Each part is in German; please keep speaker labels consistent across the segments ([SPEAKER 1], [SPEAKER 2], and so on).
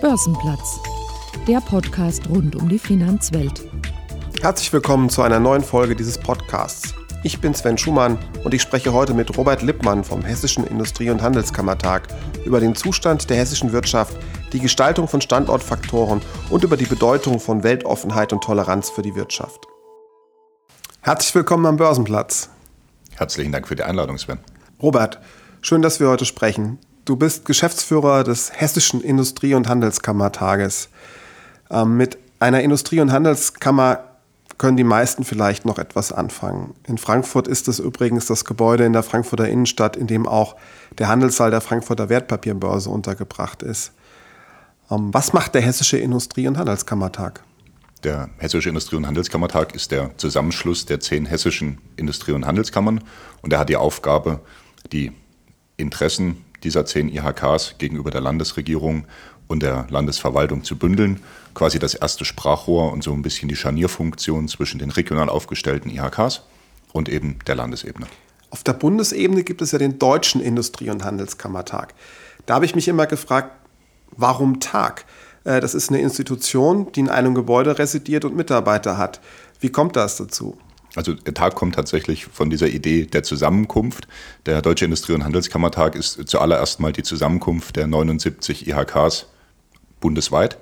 [SPEAKER 1] Börsenplatz, der Podcast rund um die Finanzwelt.
[SPEAKER 2] Herzlich willkommen zu einer neuen Folge dieses Podcasts. Ich bin Sven Schumann und ich spreche heute mit Robert Lippmann vom Hessischen Industrie- und Handelskammertag über den Zustand der hessischen Wirtschaft, die Gestaltung von Standortfaktoren und über die Bedeutung von Weltoffenheit und Toleranz für die Wirtschaft. Herzlich willkommen am Börsenplatz.
[SPEAKER 3] Herzlichen Dank für die Einladung, Sven.
[SPEAKER 2] Robert, schön, dass wir heute sprechen. Du bist Geschäftsführer des Hessischen Industrie- und Handelskammertages. Ähm, mit einer Industrie- und Handelskammer können die meisten vielleicht noch etwas anfangen. In Frankfurt ist es übrigens das Gebäude in der Frankfurter Innenstadt, in dem auch der Handelssaal der Frankfurter Wertpapierbörse untergebracht ist. Ähm, was macht der Hessische Industrie- und Handelskammertag?
[SPEAKER 3] Der Hessische Industrie- und Handelskammertag ist der Zusammenschluss der zehn hessischen Industrie- und Handelskammern und er hat die Aufgabe, die Interessen dieser zehn IHKs gegenüber der Landesregierung und der Landesverwaltung zu bündeln. Quasi das erste Sprachrohr und so ein bisschen die Scharnierfunktion zwischen den regional aufgestellten IHKs und eben der Landesebene.
[SPEAKER 2] Auf der Bundesebene gibt es ja den Deutschen Industrie- und Handelskammertag. Da habe ich mich immer gefragt, warum Tag? Äh, das ist eine Institution, die in einem Gebäude residiert und Mitarbeiter hat. Wie kommt das dazu?
[SPEAKER 3] Also der Tag kommt tatsächlich von dieser Idee der Zusammenkunft. Der Deutsche Industrie- und Handelskammertag ist zuallererst mal die Zusammenkunft der 79 IHKs bundesweit.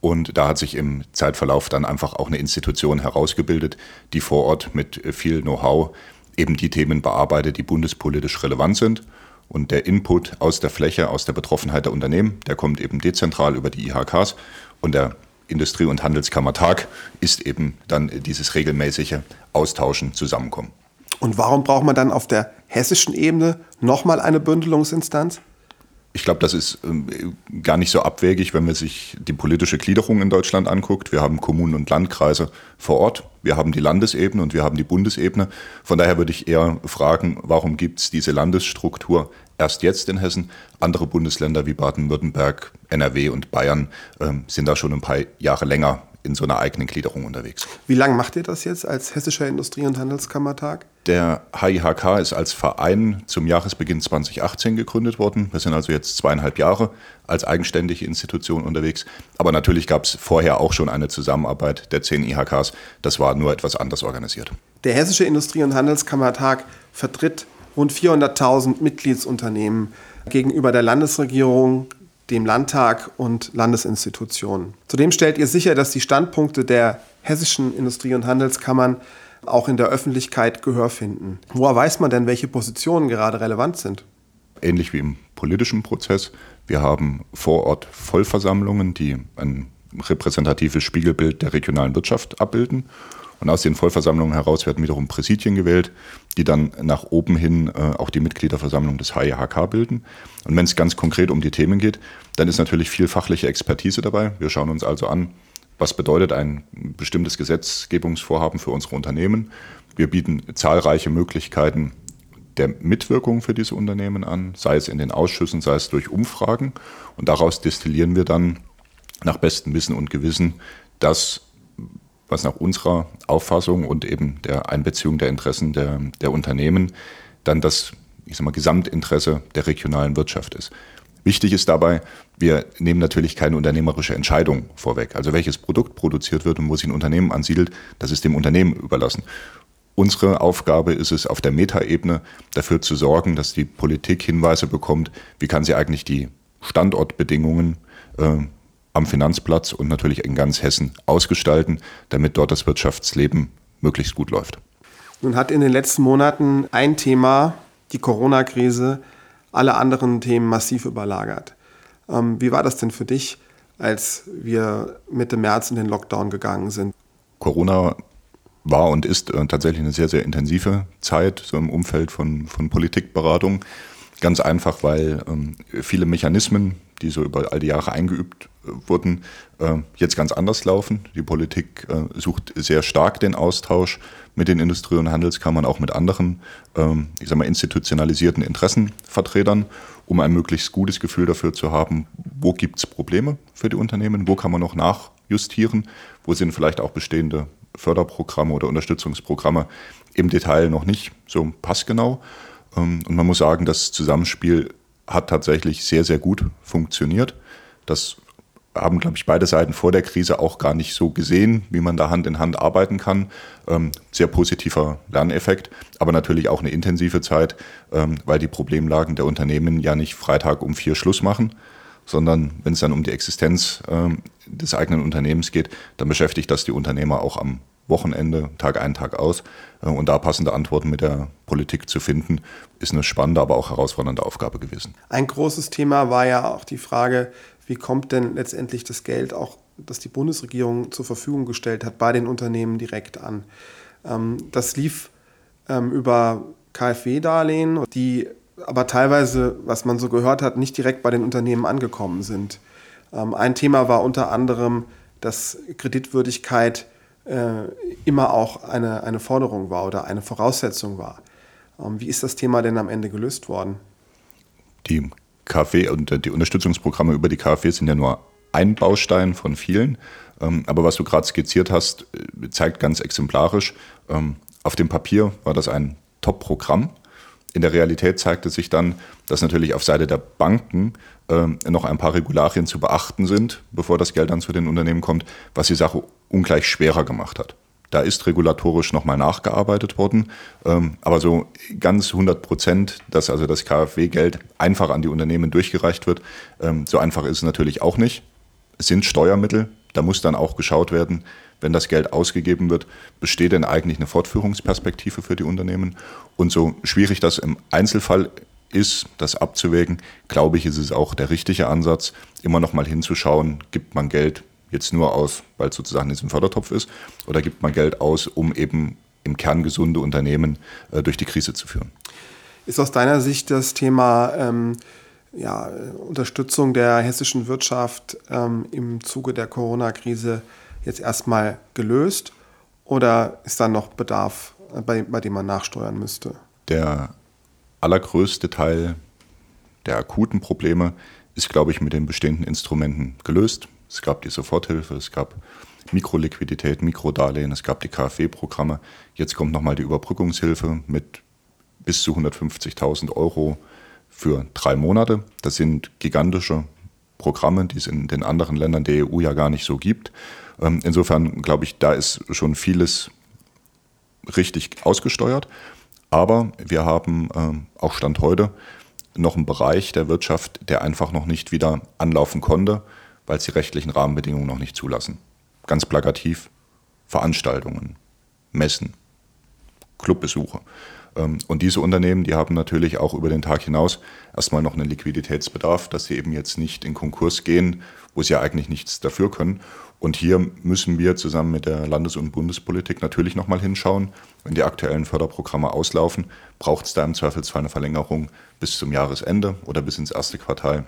[SPEAKER 3] Und da hat sich im Zeitverlauf dann einfach auch eine Institution herausgebildet, die vor Ort mit viel Know-how eben die Themen bearbeitet, die bundespolitisch relevant sind. Und der Input aus der Fläche, aus der Betroffenheit der Unternehmen, der kommt eben dezentral über die IHKs. Und der Industrie- und Handelskammertag ist eben dann dieses regelmäßige Austauschen, Zusammenkommen.
[SPEAKER 2] Und warum braucht man dann auf der hessischen Ebene nochmal eine Bündelungsinstanz?
[SPEAKER 3] Ich glaube, das ist ähm, gar nicht so abwegig, wenn man sich die politische Gliederung in Deutschland anguckt. Wir haben Kommunen und Landkreise vor Ort, wir haben die Landesebene und wir haben die Bundesebene. Von daher würde ich eher fragen, warum gibt es diese Landesstruktur erst jetzt in Hessen? Andere Bundesländer wie Baden-Württemberg, NRW und Bayern ähm, sind da schon ein paar Jahre länger in so einer eigenen Gliederung unterwegs.
[SPEAKER 2] Wie lange macht ihr das jetzt als Hessischer Industrie- und Handelskammertag?
[SPEAKER 3] Der HIHK ist als Verein zum Jahresbeginn 2018 gegründet worden. Wir sind also jetzt zweieinhalb Jahre als eigenständige Institution unterwegs. Aber natürlich gab es vorher auch schon eine Zusammenarbeit der zehn IHKs. Das war nur etwas anders organisiert.
[SPEAKER 2] Der Hessische Industrie- und Handelskammertag vertritt rund 400.000 Mitgliedsunternehmen gegenüber der Landesregierung, dem Landtag und Landesinstitutionen. Zudem stellt ihr sicher, dass die Standpunkte der hessischen Industrie- und Handelskammern auch in der Öffentlichkeit Gehör finden. Woher weiß man denn, welche Positionen gerade relevant sind?
[SPEAKER 3] Ähnlich wie im politischen Prozess. Wir haben vor Ort Vollversammlungen, die ein repräsentatives Spiegelbild der regionalen Wirtschaft abbilden. Und aus den Vollversammlungen heraus werden wiederum Präsidien gewählt, die dann nach oben hin äh, auch die Mitgliederversammlung des HIHK bilden. Und wenn es ganz konkret um die Themen geht, dann ist natürlich viel fachliche Expertise dabei. Wir schauen uns also an, was bedeutet ein bestimmtes Gesetzgebungsvorhaben für unsere Unternehmen. Wir bieten zahlreiche Möglichkeiten der Mitwirkung für diese Unternehmen an, sei es in den Ausschüssen, sei es durch Umfragen. Und daraus destillieren wir dann nach bestem Wissen und Gewissen das, was nach unserer Auffassung und eben der Einbeziehung der Interessen der, der Unternehmen dann das ich sag mal, Gesamtinteresse der regionalen Wirtschaft ist. Wichtig ist dabei, wir nehmen natürlich keine unternehmerische Entscheidung vorweg. Also welches Produkt produziert wird und wo sich ein Unternehmen ansiedelt, das ist dem Unternehmen überlassen. Unsere Aufgabe ist es, auf der Metaebene dafür zu sorgen, dass die Politik Hinweise bekommt, wie kann sie eigentlich die Standortbedingungen äh, am Finanzplatz und natürlich in ganz Hessen ausgestalten, damit dort das Wirtschaftsleben möglichst gut läuft.
[SPEAKER 2] Nun hat in den letzten Monaten ein Thema, die Corona-Krise, alle anderen Themen massiv überlagert. Ähm, wie war das denn für dich, als wir Mitte März in den Lockdown gegangen sind?
[SPEAKER 3] Corona war und ist äh, tatsächlich eine sehr, sehr intensive Zeit so im Umfeld von, von Politikberatung. Ganz einfach, weil ähm, viele Mechanismen, die so über all die Jahre eingeübt äh, wurden, äh, jetzt ganz anders laufen. Die Politik äh, sucht sehr stark den Austausch mit den Industrie- und Handelskammern, auch mit anderen, ähm, ich sag mal, institutionalisierten Interessenvertretern, um ein möglichst gutes Gefühl dafür zu haben, wo gibt es Probleme für die Unternehmen, wo kann man noch nachjustieren, wo sind vielleicht auch bestehende Förderprogramme oder Unterstützungsprogramme im Detail noch nicht so passgenau. Ähm, und man muss sagen, das Zusammenspiel hat tatsächlich sehr, sehr gut funktioniert. Das haben, glaube ich, beide Seiten vor der Krise auch gar nicht so gesehen, wie man da Hand in Hand arbeiten kann. Ähm, sehr positiver Lerneffekt, aber natürlich auch eine intensive Zeit, ähm, weil die Problemlagen der Unternehmen ja nicht Freitag um vier Schluss machen, sondern wenn es dann um die Existenz ähm, des eigenen Unternehmens geht, dann beschäftigt das die Unternehmer auch am Wochenende, Tag ein, Tag aus. Äh, und da passende Antworten mit der Politik zu finden, ist eine spannende, aber auch herausfordernde Aufgabe gewesen.
[SPEAKER 2] Ein großes Thema war ja auch die Frage, wie kommt denn letztendlich das Geld auch, das die Bundesregierung zur Verfügung gestellt hat, bei den Unternehmen direkt an. Ähm, das lief ähm, über KfW-Darlehen, die aber teilweise, was man so gehört hat, nicht direkt bei den Unternehmen angekommen sind. Ähm, ein Thema war unter anderem, dass Kreditwürdigkeit äh, immer auch eine, eine Forderung war oder eine Voraussetzung war. wie ist das Thema denn am Ende gelöst worden?
[SPEAKER 3] Die KfW und die Unterstützungsprogramme über die KfW sind ja nur ein Baustein von vielen. Ähm, aber was du gerade skizziert hast, äh, zeigt ganz exemplarisch, ähm, auf dem Papier war das ein Top-Programm. In der Realität zeigte sich dann, dass natürlich auf Seite der Banken ähm, noch ein paar Regularien zu beachten sind, bevor das Geld dann zu den Unternehmen kommt, was die Sache ungleich schwerer gemacht hat. Da ist regulatorisch nochmal nachgearbeitet worden. Ähm, aber so ganz 100 Prozent, dass also das KfW-Geld einfach an die Unternehmen durchgereicht wird, ähm, so einfach ist es natürlich auch nicht. Es sind Steuermittel. Da muss dann auch geschaut werden, wenn das Geld ausgegeben wird, besteht denn eigentlich eine Fortführungsperspektive für die Unternehmen? Und so schwierig das im Einzelfall ist, das abzuwägen, glaube ich, ist es auch der richtige Ansatz, immer noch mal hinzuschauen, gibt man Geld jetzt nur aus, weil es sozusagen in diesem Fördertopf ist, oder gibt man Geld aus, um eben im Kern gesunde Unternehmen äh, durch die Krise zu führen?
[SPEAKER 2] Ist aus deiner Sicht das Thema ähm, ja, Unterstützung der hessischen Wirtschaft ähm, im Zuge der Corona-Krise jetzt erstmal gelöst oder ist da noch Bedarf, äh, bei, bei dem man nachsteuern müsste?
[SPEAKER 3] Der allergrößte Teil der akuten Probleme ist, glaube ich, mit den bestehenden Instrumenten gelöst. Es gab die Soforthilfe, es gab Mikroliquidität, Mikrodarlehen, es gab die KfW-Programme. Jetzt kommt nochmal die Überbrückungshilfe mit bis zu 150.000 Euro für drei Monate. Das sind gigantische Programme, die es in den anderen Ländern der EU ja gar nicht so gibt. Ähm, insofern glaube ich, da ist schon vieles richtig ausgesteuert. Aber wir haben ähm, auch Stand heute noch einen Bereich der Wirtschaft, der einfach noch nicht wieder anlaufen konnte weil es die rechtlichen Rahmenbedingungen noch nicht zulassen. Ganz plakativ Veranstaltungen, Messen, Clubbesuche. Ähm, und diese Unternehmen, die haben natürlich auch über den Tag hinaus erstmal noch einen Liquiditätsbedarf, dass sie eben jetzt nicht in Konkurs gehen, wo sie ja eigentlich nichts dafür können. Und hier müssen wir zusammen mit der Landes- und Bundespolitik natürlich nochmal hinschauen. Wenn die aktuellen Förderprogramme auslaufen, braucht es da im Zweifelsfall eine Verlängerung bis zum Jahresende oder bis ins erste Quartal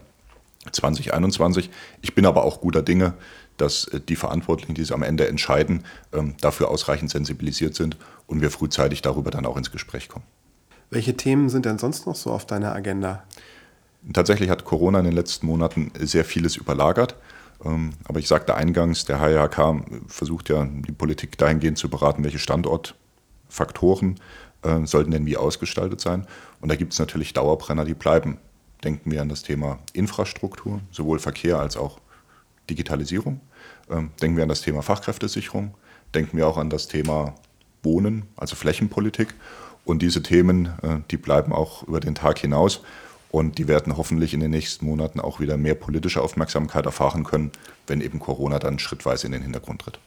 [SPEAKER 3] 2021. Ich bin aber auch guter Dinge, dass äh, die Verantwortlichen, die es am Ende entscheiden, ähm, dafür ausreichend sensibilisiert sind und wir frühzeitig darüber dann auch ins Gespräch kommen.
[SPEAKER 2] Welche Themen sind denn sonst noch so auf deiner Agenda?
[SPEAKER 3] Tatsächlich hat Corona in den letzten Monaten sehr vieles überlagert. Ähm, aber ich sagte eingangs, der HIHK versucht ja die Politik dahingehend zu beraten, welche Standortfaktoren äh, sollten denn wie ausgestaltet sein. Und da gibt es natürlich Dauerbrenner, die bleiben denken wir an das Thema Infrastruktur, sowohl Verkehr als auch Digitalisierung. Ähm, denken wir an das Thema Fachkräftesicherung. Denken wir auch an das Thema Wohnen, also Flächenpolitik. Und diese Themen, äh, die bleiben auch über den Tag hinaus. Und die werden hoffentlich in den nächsten Monaten auch wieder mehr politische Aufmerksamkeit erfahren können, wenn eben Corona dann schrittweise in den Hintergrund tritt.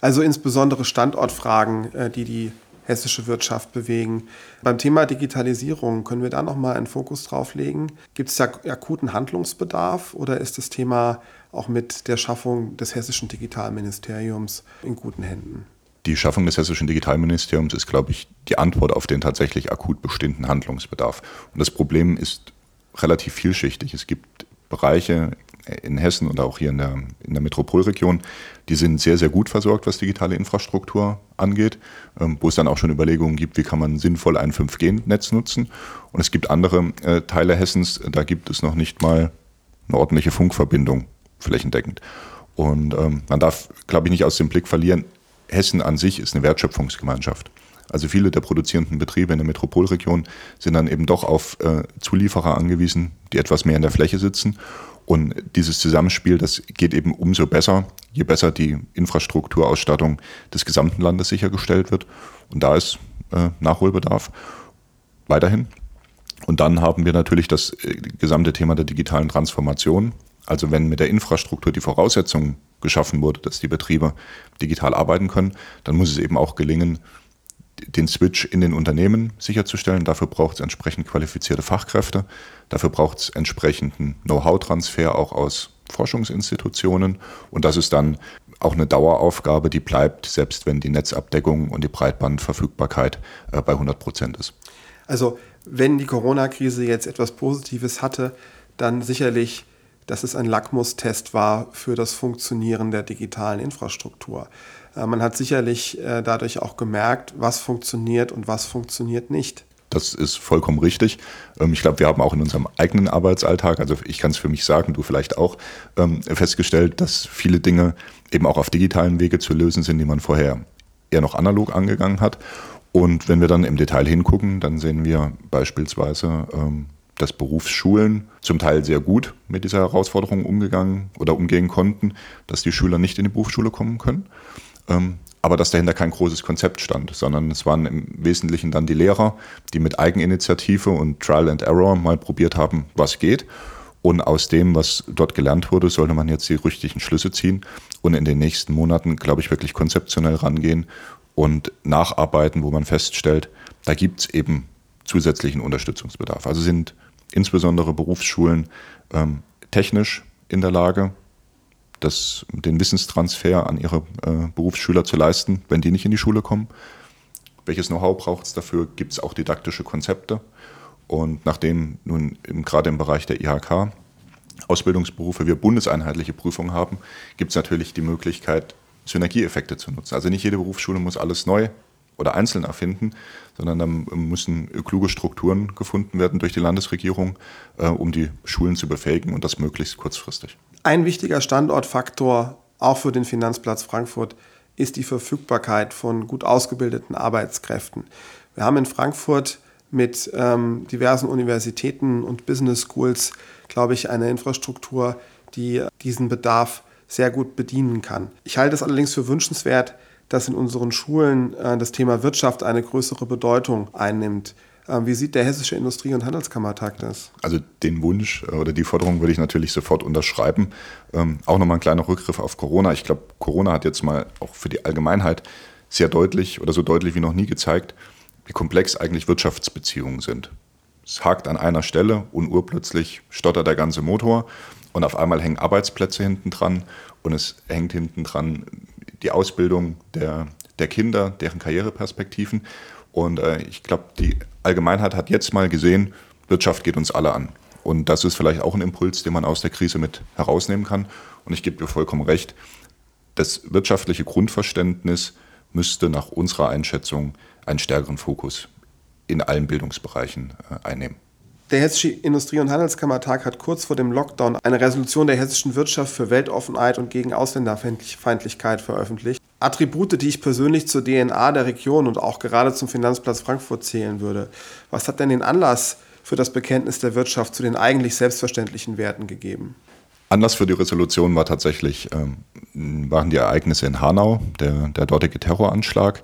[SPEAKER 2] Also insbesondere Standortfragen, äh, die die hessische Wirtschaft bewegen. Beim Thema Digitalisierung können wir da noch mal einen Fokus drauf legen. Gibt es da akuten Handlungsbedarf oder ist das Thema auch mit der Schaffung des hessischen Digitalministeriums in guten Händen?
[SPEAKER 3] Die Schaffung des hessischen Digitalministeriums ist, glaube ich, die Antwort auf den tatsächlich akut bestehenden Handlungsbedarf. Und das Problem ist relativ vielschichtig. Es gibt Bereiche in Hessen und auch hier in der, in der Metropolregion, die sind sehr, sehr gut versorgt, was digitale Infrastruktur angeht, ähm, wo es dann auch schon Überlegungen gibt, wie kann man sinnvoll ein 5G-Netz nutzen. Und es gibt andere äh, Teile Hessens, da gibt es noch nicht mal eine ordentliche Funkverbindung flächendeckend. Und ähm, man darf, glaube ich, nicht aus dem Blick verlieren, Hessen an sich ist eine Wertschöpfungsgemeinschaft. Also viele der produzierenden Betriebe in der Metropolregion sind dann eben doch auf äh, Zulieferer angewiesen, die etwas mehr in der Fläche sitzen. Und dieses Zusammenspiel, das geht eben umso besser, je besser die Infrastrukturausstattung des gesamten Landes sichergestellt wird. Und da ist äh, Nachholbedarf weiterhin. Und dann haben wir natürlich das äh, gesamte Thema der digitalen Transformation. Also wenn mit der Infrastruktur die Voraussetzung geschaffen wurde, dass die Betriebe digital arbeiten können, dann muss es eben auch gelingen, den Switch in den Unternehmen sicherzustellen. Dafür braucht es entsprechend qualifizierte Fachkräfte. Dafür braucht es entsprechenden Know-how-Transfer auch aus Forschungsinstitutionen. Und das ist dann auch eine Daueraufgabe, die bleibt, selbst wenn die Netzabdeckung und die Breitbandverfügbarkeit äh, bei 100 Prozent ist.
[SPEAKER 2] Also wenn die Corona-Krise jetzt etwas Positives hatte, dann sicherlich, dass es ein Lackmustest war für das Funktionieren der digitalen Infrastruktur. Äh, man hat sicherlich äh, dadurch auch gemerkt, was funktioniert und was funktioniert nicht.
[SPEAKER 3] Das ist vollkommen richtig. Ähm, ich glaube, wir haben auch in unserem eigenen Arbeitsalltag, also ich kann es für mich sagen, du vielleicht auch, ähm, festgestellt, dass viele Dinge eben auch auf digitalen Wege zu lösen sind, die man vorher eher noch analog angegangen hat. Und wenn wir dann im Detail hingucken, dann sehen wir beispielsweise, ähm, dass Berufsschulen zum Teil sehr gut mit dieser Herausforderung umgegangen oder umgehen konnten, dass die Schüler nicht in die Berufsschule kommen können. Ähm, aber dass dahinter kein großes Konzept stand, sondern es waren im Wesentlichen dann die Lehrer, die mit Eigeninitiative und Trial and Error mal probiert haben, was geht. Und aus dem, was dort gelernt wurde, sollte man jetzt die richtigen Schlüsse ziehen und in den nächsten Monaten, glaube ich, wirklich konzeptionell rangehen und nacharbeiten, wo man feststellt, da gibt es eben zusätzlichen Unterstützungsbedarf. Also sind insbesondere Berufsschulen ähm, technisch in der Lage, das, den Wissenstransfer an ihre äh, Berufsschüler zu leisten, wenn die nicht in die Schule kommen. Welches Know-how braucht es dafür? Gibt es auch didaktische Konzepte? Und nachdem nun gerade im Bereich der IHK Ausbildungsberufe wir bundeseinheitliche Prüfungen haben, gibt es natürlich die Möglichkeit, Synergieeffekte zu nutzen. Also nicht jede Berufsschule muss alles neu oder einzeln erfinden, sondern dann müssen kluge Strukturen gefunden werden durch die Landesregierung, äh, um die Schulen zu befähigen und das möglichst kurzfristig.
[SPEAKER 2] Ein wichtiger Standortfaktor auch für den Finanzplatz Frankfurt ist die Verfügbarkeit von gut ausgebildeten Arbeitskräften. Wir haben in Frankfurt mit ähm, diversen Universitäten und Business Schools, glaube ich, eine Infrastruktur, die diesen Bedarf sehr gut bedienen kann. Ich halte es allerdings für wünschenswert, dass in unseren Schulen äh, das Thema Wirtschaft eine größere Bedeutung einnimmt. Ähm, wie sieht der Hessische Industrie- und Handelskammertag das?
[SPEAKER 3] Also den Wunsch äh, oder die Forderung würde ich natürlich sofort unterschreiben. Ähm, auch nochmal ein kleiner Rückgriff auf Corona. Ich glaube, Corona hat jetzt mal auch für die Allgemeinheit sehr deutlich oder so deutlich wie noch nie gezeigt, wie komplex eigentlich Wirtschaftsbeziehungen sind. Es hakt an einer Stelle und urplötzlich stottert der ganze Motor und auf einmal hängen Arbeitsplätze hinten dran und es hängt hinten dran die Ausbildung der, der Kinder, deren Karriereperspektiven. Und äh, ich glaube, die Allgemeinheit hat jetzt mal gesehen, Wirtschaft geht uns alle an. Und das ist vielleicht auch ein Impuls, den man aus der Krise mit herausnehmen kann. Und ich gebe dir vollkommen recht, das wirtschaftliche Grundverständnis müsste nach unserer Einschätzung einen stärkeren Fokus in allen Bildungsbereichen äh, einnehmen.
[SPEAKER 2] Der Hessische Industrie- und Handelskammertag hat kurz vor dem Lockdown eine Resolution der hessischen Wirtschaft für Weltoffenheit und gegen Ausländerfeindlichkeit veröffentlicht. Attribute, die ich persönlich zur DNA der Region und auch gerade zum Finanzplatz Frankfurt zählen würde. Was hat denn den Anlass für das Bekenntnis der Wirtschaft zu den eigentlich selbstverständlichen Werten gegeben?
[SPEAKER 3] Anlass für die Resolution war tatsächlich, ähm, waren die Ereignisse in Hanau, der, der dortige Terroranschlag.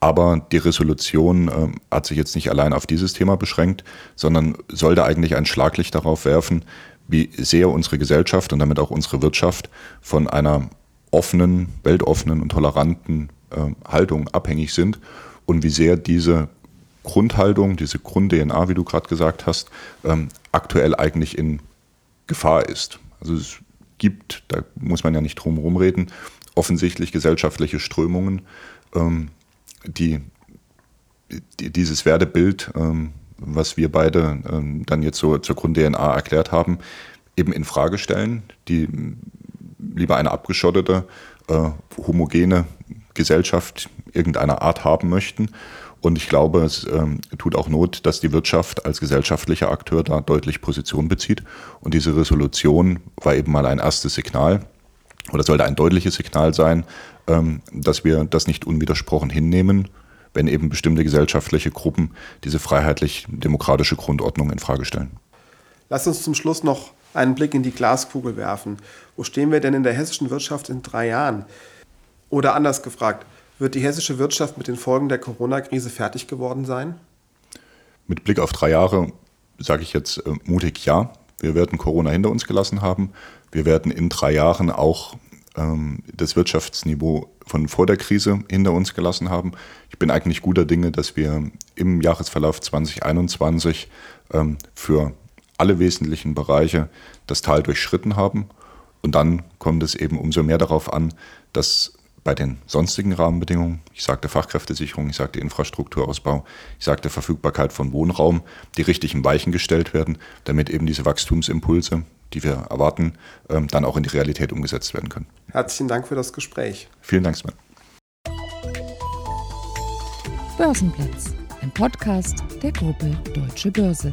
[SPEAKER 3] Aber die Resolution äh, hat sich jetzt nicht allein auf dieses Thema beschränkt, sondern sollte eigentlich ein Schlaglicht darauf werfen, wie sehr unsere Gesellschaft und damit auch unsere Wirtschaft von einer offenen, weltoffenen und toleranten äh, Haltung abhängig sind und wie sehr diese Grundhaltung, diese Grund-DNA, wie du gerade gesagt hast, ähm, aktuell eigentlich in Gefahr ist. Also es gibt, da muss man ja nicht drum herum reden, offensichtlich gesellschaftliche Strömungen, ähm, die, die dieses Wertebild, ähm, was wir beide ähm, dann jetzt so zur Grund-DNA erklärt haben, eben in Frage stellen, die lieber eine abgeschottete, äh, homogene Gesellschaft irgendeiner Art haben möchten. Und ich glaube, es ähm, tut auch Not, dass die Wirtschaft als gesellschaftlicher Akteur da deutlich Position bezieht. Und diese Resolution war eben mal ein erstes Signal oder sollte ein deutliches Signal sein, ähm, dass wir das nicht unwidersprochen hinnehmen, wenn eben bestimmte gesellschaftliche Gruppen diese freiheitlich-demokratische Grundordnung in Frage stellen.
[SPEAKER 2] Lass uns zum Schluss noch einen Blick in die Glaskugel werfen. Wo stehen wir denn in der hessischen Wirtschaft in drei Jahren? Oder anders gefragt, wird die hessische Wirtschaft mit den Folgen der Corona-Krise fertig geworden sein?
[SPEAKER 3] Mit Blick auf drei Jahre sage ich jetzt äh, mutig ja. Wir werden Corona hinter uns gelassen haben. Wir werden in drei Jahren auch ähm, das Wirtschaftsniveau von vor der Krise hinter uns gelassen haben. Ich bin eigentlich guter Dinge, dass wir im Jahresverlauf 2021 ähm, für alle wesentlichen Bereiche das Tal durchschritten haben. Und dann kommt es eben umso mehr darauf an, dass bei den sonstigen Rahmenbedingungen, ich sagte Fachkräftesicherung, ich sagte Infrastrukturausbau, ich sagte Verfügbarkeit von Wohnraum, die richtigen Weichen gestellt werden, damit eben diese Wachstumsimpulse, die wir erwarten, ähm, dann auch in die Realität umgesetzt werden können.
[SPEAKER 2] Herzlichen Dank für das Gespräch.
[SPEAKER 3] Vielen Dank, Sven.
[SPEAKER 1] Börsenplatz, ein Podcast der Gruppe Deutsche Börse.